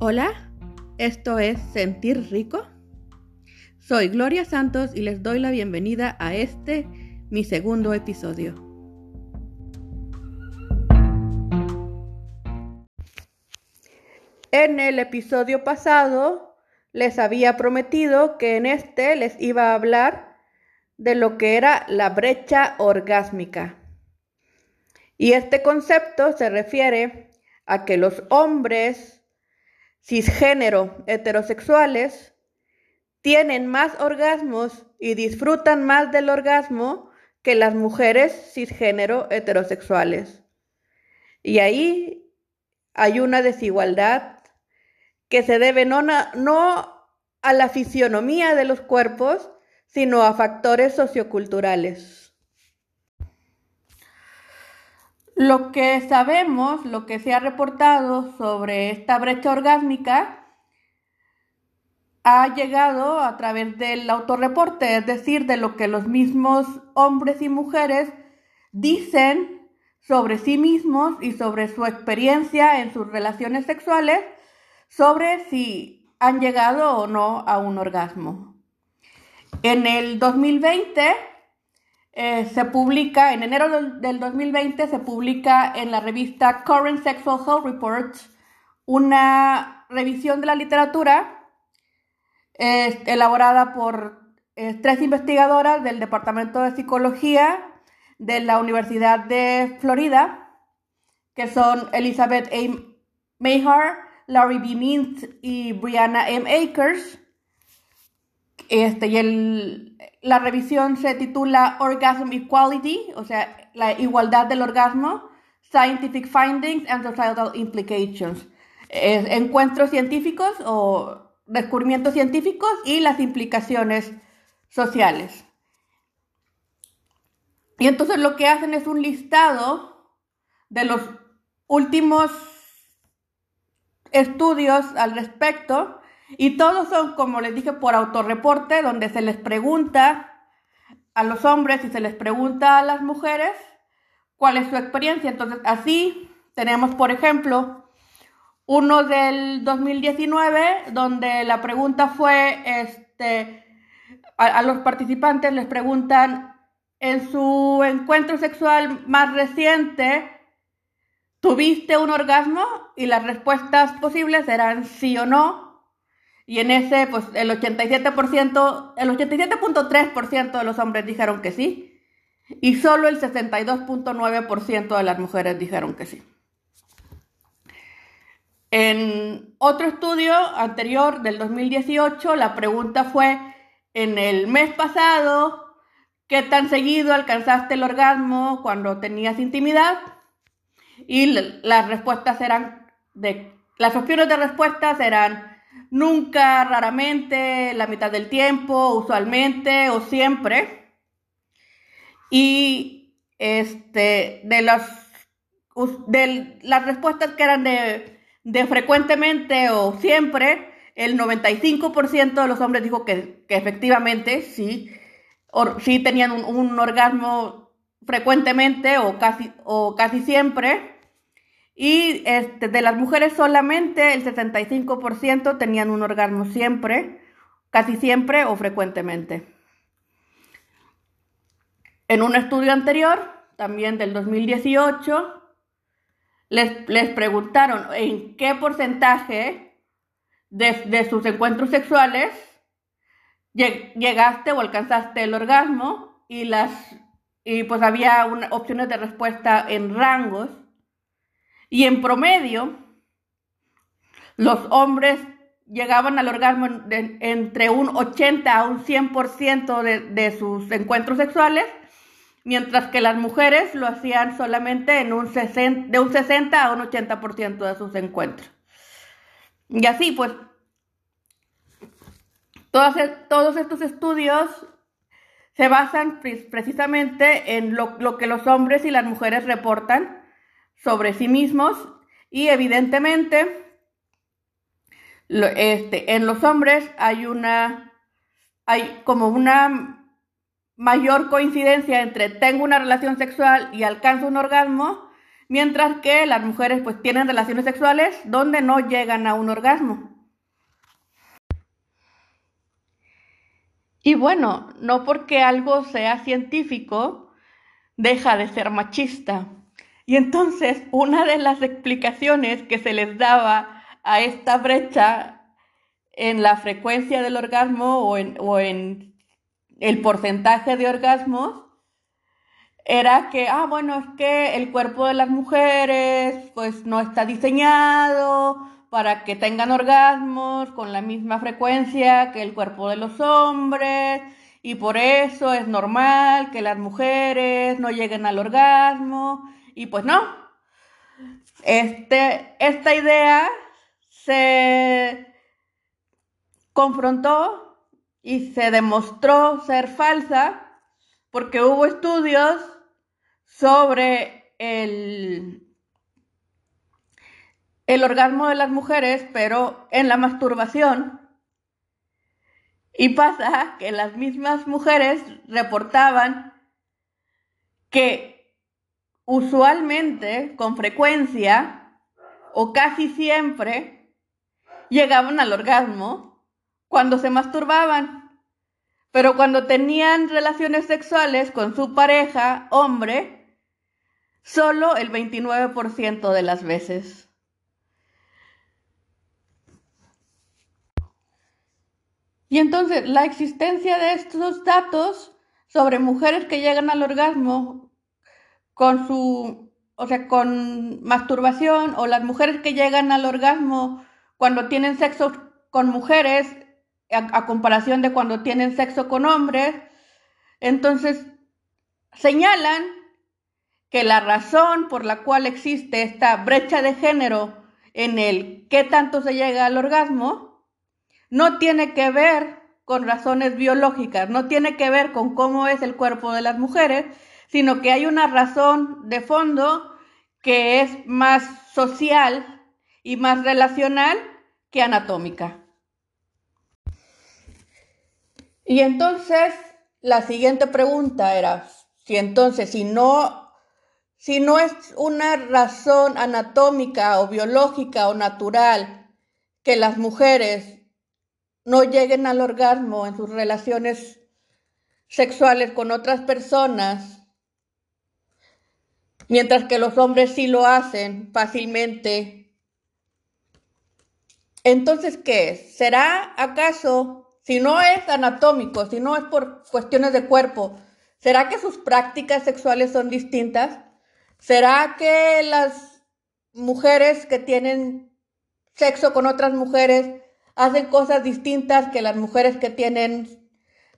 Hola, esto es Sentir Rico. Soy Gloria Santos y les doy la bienvenida a este, mi segundo episodio. En el episodio pasado les había prometido que en este les iba a hablar de lo que era la brecha orgásmica. Y este concepto se refiere a que los hombres cisgénero heterosexuales tienen más orgasmos y disfrutan más del orgasmo que las mujeres cisgénero heterosexuales. Y ahí hay una desigualdad que se debe no, no a la fisionomía de los cuerpos, sino a factores socioculturales. Lo que sabemos, lo que se ha reportado sobre esta brecha orgásmica, ha llegado a través del autorreporte, es decir, de lo que los mismos hombres y mujeres dicen sobre sí mismos y sobre su experiencia en sus relaciones sexuales, sobre si han llegado o no a un orgasmo. En el 2020, eh, se publica, en enero del, 2020, se publica en la revista Current Sexual Health Reports una revisión de la literatura elaborada por eh, tres investigadoras del Departamento de Psicología de la Universidad de Florida, que son Elizabeth A. Mayhar, Laurie B. Mintz y Brianna M. Akers. Este, y el, la revisión se titula Orgasm Equality, o sea, la igualdad del orgasmo, Scientific Findings and Societal Implications. encuentros científicos o descubrimientos científicos y las implicaciones sociales. Y entonces lo que hacen es un listado de los últimos estudios al respecto y todos son, como les dije, por autorreporte, donde se les pregunta a los hombres y se les pregunta a las mujeres cuál es su experiencia. Entonces, así tenemos, por ejemplo, uno del 2019, donde la pregunta fue, este, a, los participantes les preguntan, en su encuentro sexual más reciente, ¿tuviste un orgasmo? Y las respuestas posibles eran sí o no. Y en ese, pues el 87%, el 87.3% de los hombres dijeron que sí. Y solo el 62.9% de las mujeres dijeron que sí. En otro estudio anterior del 2018, la pregunta fue, en el mes pasado, ¿qué tan seguido alcanzaste el orgasmo cuando tenías intimidad? Y las respuestas eran las opciones de respuestas eran nunca, raramente, la mitad del tiempo, usualmente o siempre. Y este, de, las, de las respuestas que eran de, de frecuentemente o siempre, el 95% de los hombres dijo que, efectivamente sí, sí tenían un, un, orgasmo frecuentemente o casi, o casi siempre. Y este, de las mujeres solamente el 65% tenían un orgasmo siempre, casi siempre o frecuentemente. En un estudio anterior, también del 2018, les, les preguntaron en qué porcentaje de, sus encuentros sexuales llegaste o alcanzaste el orgasmo y las y pues había opciones de respuesta en rangos y en promedio, los hombres llegaban al orgasmo entre un 80 a un 100% de, de sus encuentros sexuales, mientras que las mujeres lo hacían solamente en un 60, de un 60 a un 80% de sus encuentros. Y así, pues, todos, todos estos estudios se basan precisamente en lo, lo que los hombres y las mujeres reportan sobre sí mismos y evidentemente este, en los hombres hay una, hay como una mayor coincidencia entre tengo una relación sexual y alcanzo un orgasmo, mientras que las mujeres pues tienen relaciones sexuales donde no llegan a un orgasmo. Y bueno, no porque algo sea científico, deja de ser machista. Y entonces una de las explicaciones que se les daba a esta brecha en la frecuencia del orgasmo o en, el porcentaje de orgasmos era que, ah, bueno, es que el cuerpo de las mujeres pues no está diseñado para que tengan orgasmos con la misma frecuencia que el cuerpo de los hombres y por eso es normal que las mujeres no lleguen al orgasmo y pues no. Este, esta idea se confrontó y se demostró ser falsa porque hubo estudios sobre el, el orgasmo de las mujeres, pero en la masturbación. Y pasa que las mismas mujeres reportaban que usualmente, con frecuencia, o casi siempre, llegaban al orgasmo cuando se masturbaban. Pero cuando tenían relaciones sexuales con su pareja, hombre, Solo el 29% de las veces. Y entonces la existencia de estos datos sobre mujeres que llegan al orgasmo con su, o sea, con masturbación o las mujeres que llegan al orgasmo cuando tienen sexo con mujeres a, a comparación de cuando tienen sexo con hombres, entonces señalan que la razón por la cual existe esta brecha de género en el qué tanto se llega al orgasmo no tiene que ver con razones biológicas, no tiene que ver con cómo es el cuerpo de las mujeres, sino que hay una razón de fondo que es más social y más relacional que anatómica. Y entonces la siguiente pregunta era, si entonces si no si no es una razón anatómica o biológica o natural que las mujeres no lleguen al orgasmo en sus relaciones sexuales con otras personas, mientras que los hombres sí lo hacen fácilmente. Entonces, ¿qué es? ¿Será acaso, si no es anatómico, si no es por cuestiones de cuerpo, ¿será que sus prácticas sexuales son distintas? ¿Será que las mujeres que tienen sexo con otras mujeres hacen cosas distintas que las mujeres que tienen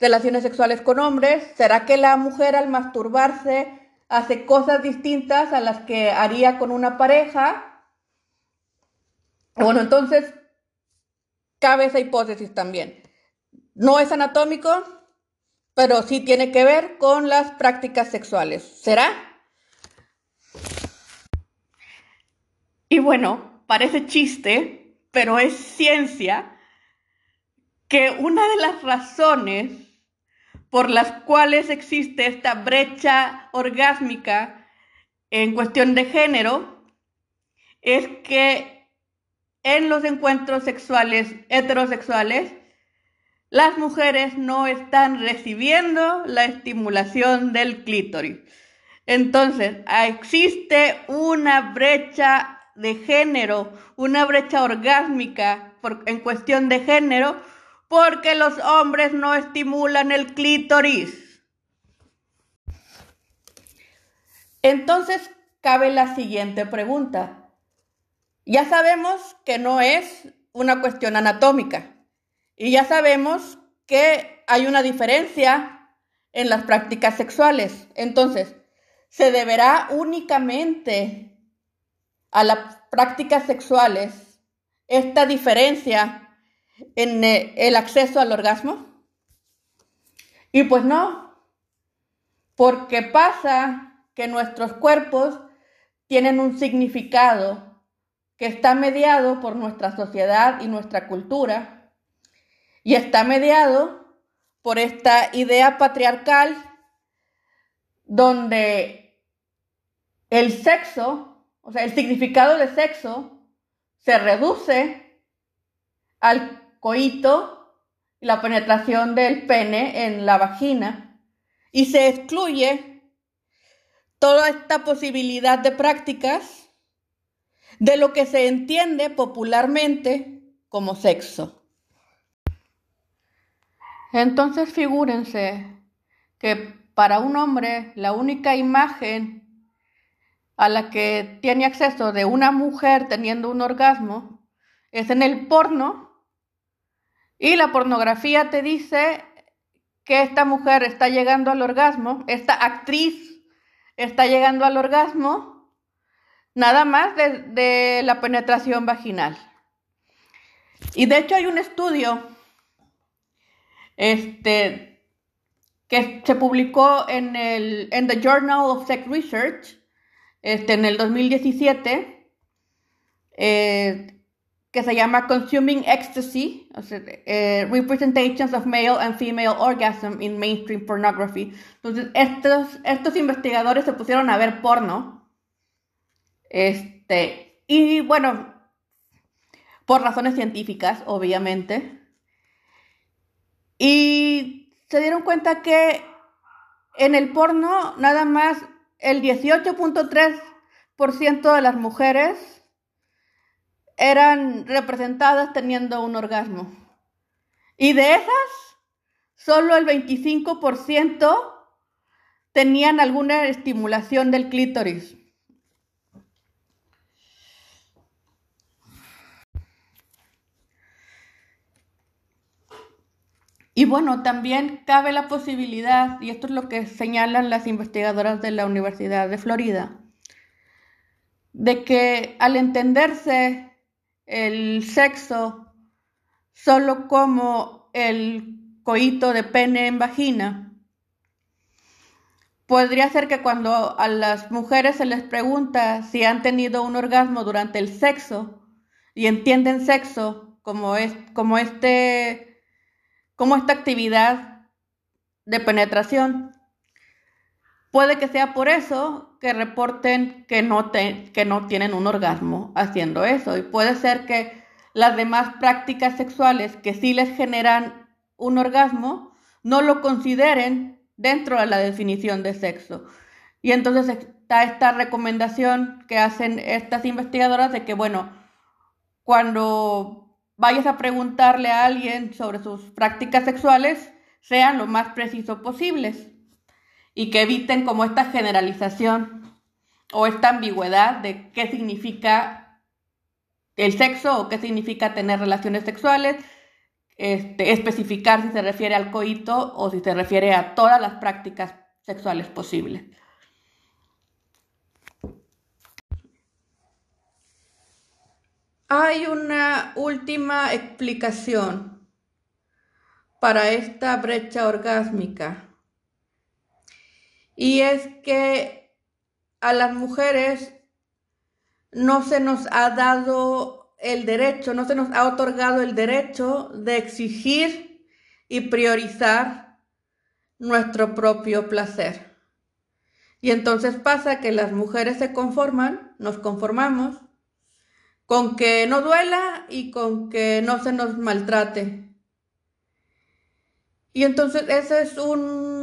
relaciones sexuales con hombres? ¿Será que la mujer al masturbarse hace cosas distintas a las que haría con una pareja? Bueno, entonces cabe esa hipótesis también. No es anatómico, pero sí tiene que ver con las prácticas sexuales. ¿Será? Y bueno, parece chiste, pero es ciencia que una de las razones por las cuales existe esta brecha orgásmica en cuestión de género es que en los encuentros sexuales heterosexuales las mujeres no están recibiendo la estimulación del clítoris. Entonces, existe una brecha de género, una brecha orgásmica en cuestión de género, porque los hombres no estimulan el clítoris. Entonces cabe la siguiente pregunta. Ya sabemos que no es una cuestión anatómica y ya sabemos que hay una diferencia en las prácticas sexuales. Entonces, ¿se deberá únicamente a las prácticas sexuales esta diferencia en eh, el acceso al orgasmo? Y pues no, porque pasa que nuestros cuerpos tienen un significado que está mediado por nuestra sociedad y nuestra cultura y está mediado por esta idea patriarcal donde el sexo o sea, el significado de sexo se reduce al coito la penetración del pene en la vagina y se excluye toda esta posibilidad de prácticas de lo que se entiende popularmente como sexo. Entonces figúrense que para un hombre la única imagen a la que tiene acceso de una mujer teniendo un orgasmo es en el porno y la pornografía te dice que esta mujer está llegando al orgasmo, esta actriz está llegando al orgasmo nada más de, la penetración vaginal. Y de hecho hay un estudio este, que se publicó en el en The Journal of Sex Research este, en el 2017 eh, que se llama Consuming Ecstasy, eh, Representations of Male and Female Orgasm in Mainstream Pornography. Entonces, estos, estos investigadores se pusieron a ver porno. Este, y bueno, por razones científicas, obviamente. Y se dieron cuenta que en el porno nada más el 18.3% de las mujeres eran representadas teniendo un orgasmo. Y de esas, solo el 25% tenían alguna estimulación del clítoris. Y bueno, también cabe la posibilidad, y esto es lo que señalan las investigadoras de la Universidad de Florida, de que al entenderse el sexo solo como el coito de pene en vagina. Podría ser que cuando a las mujeres se les pregunta si han tenido un orgasmo durante el sexo y entienden sexo como, es, como, este, como esta actividad de penetración, puede que sea por eso que reporten que no, tienen un orgasmo haciendo eso. Y puede ser que las demás prácticas sexuales que sí les generan un orgasmo no lo consideren dentro de la definición de sexo. Y entonces está esta recomendación que hacen estas investigadoras de que, bueno, cuando vayas a preguntarle a alguien sobre sus prácticas sexuales, sean lo más preciso posibles y que eviten como esta generalización o esta ambigüedad de qué significa el sexo o qué significa tener relaciones sexuales, este, especificar si se refiere al coito o si se refiere a todas las prácticas sexuales posibles. Hay una última explicación para esta brecha orgásmica y es que a las mujeres no se nos ha dado el derecho, no se nos ha otorgado el derecho de exigir y priorizar nuestro propio placer. Y entonces pasa que las mujeres se conforman, nos conformamos, con que no duela y con que no se nos maltrate. Y entonces ese es un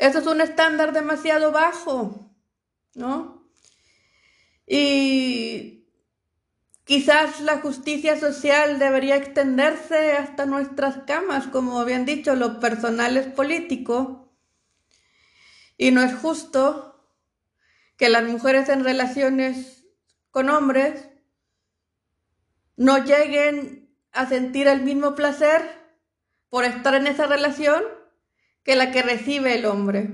eso es un estándar demasiado bajo, ¿no? Y quizás la justicia social debería extenderse hasta nuestras camas, como habían dicho, lo personal es político. Y no es justo que las mujeres en relaciones con hombres no lleguen a sentir el mismo placer por estar en esa relación que la que recibe el hombre.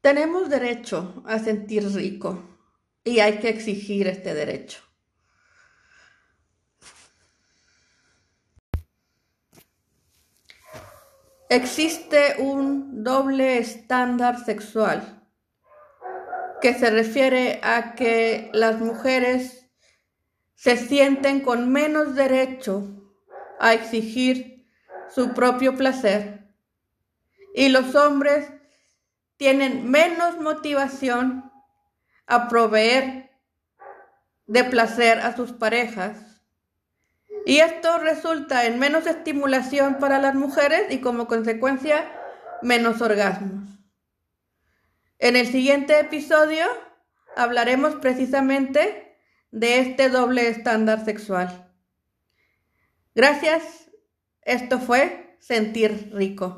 Tenemos derecho a sentir rico y hay que exigir este derecho. Existe un doble estándar sexual que se refiere a que las mujeres se sienten con menos derecho a exigir su propio placer y los hombres tienen menos motivación a proveer de placer a sus parejas. Y esto resulta en menos estimulación para las mujeres y como consecuencia menos orgasmos. En el siguiente episodio hablaremos precisamente de este doble estándar sexual. Gracias. Esto fue Sentir Rico.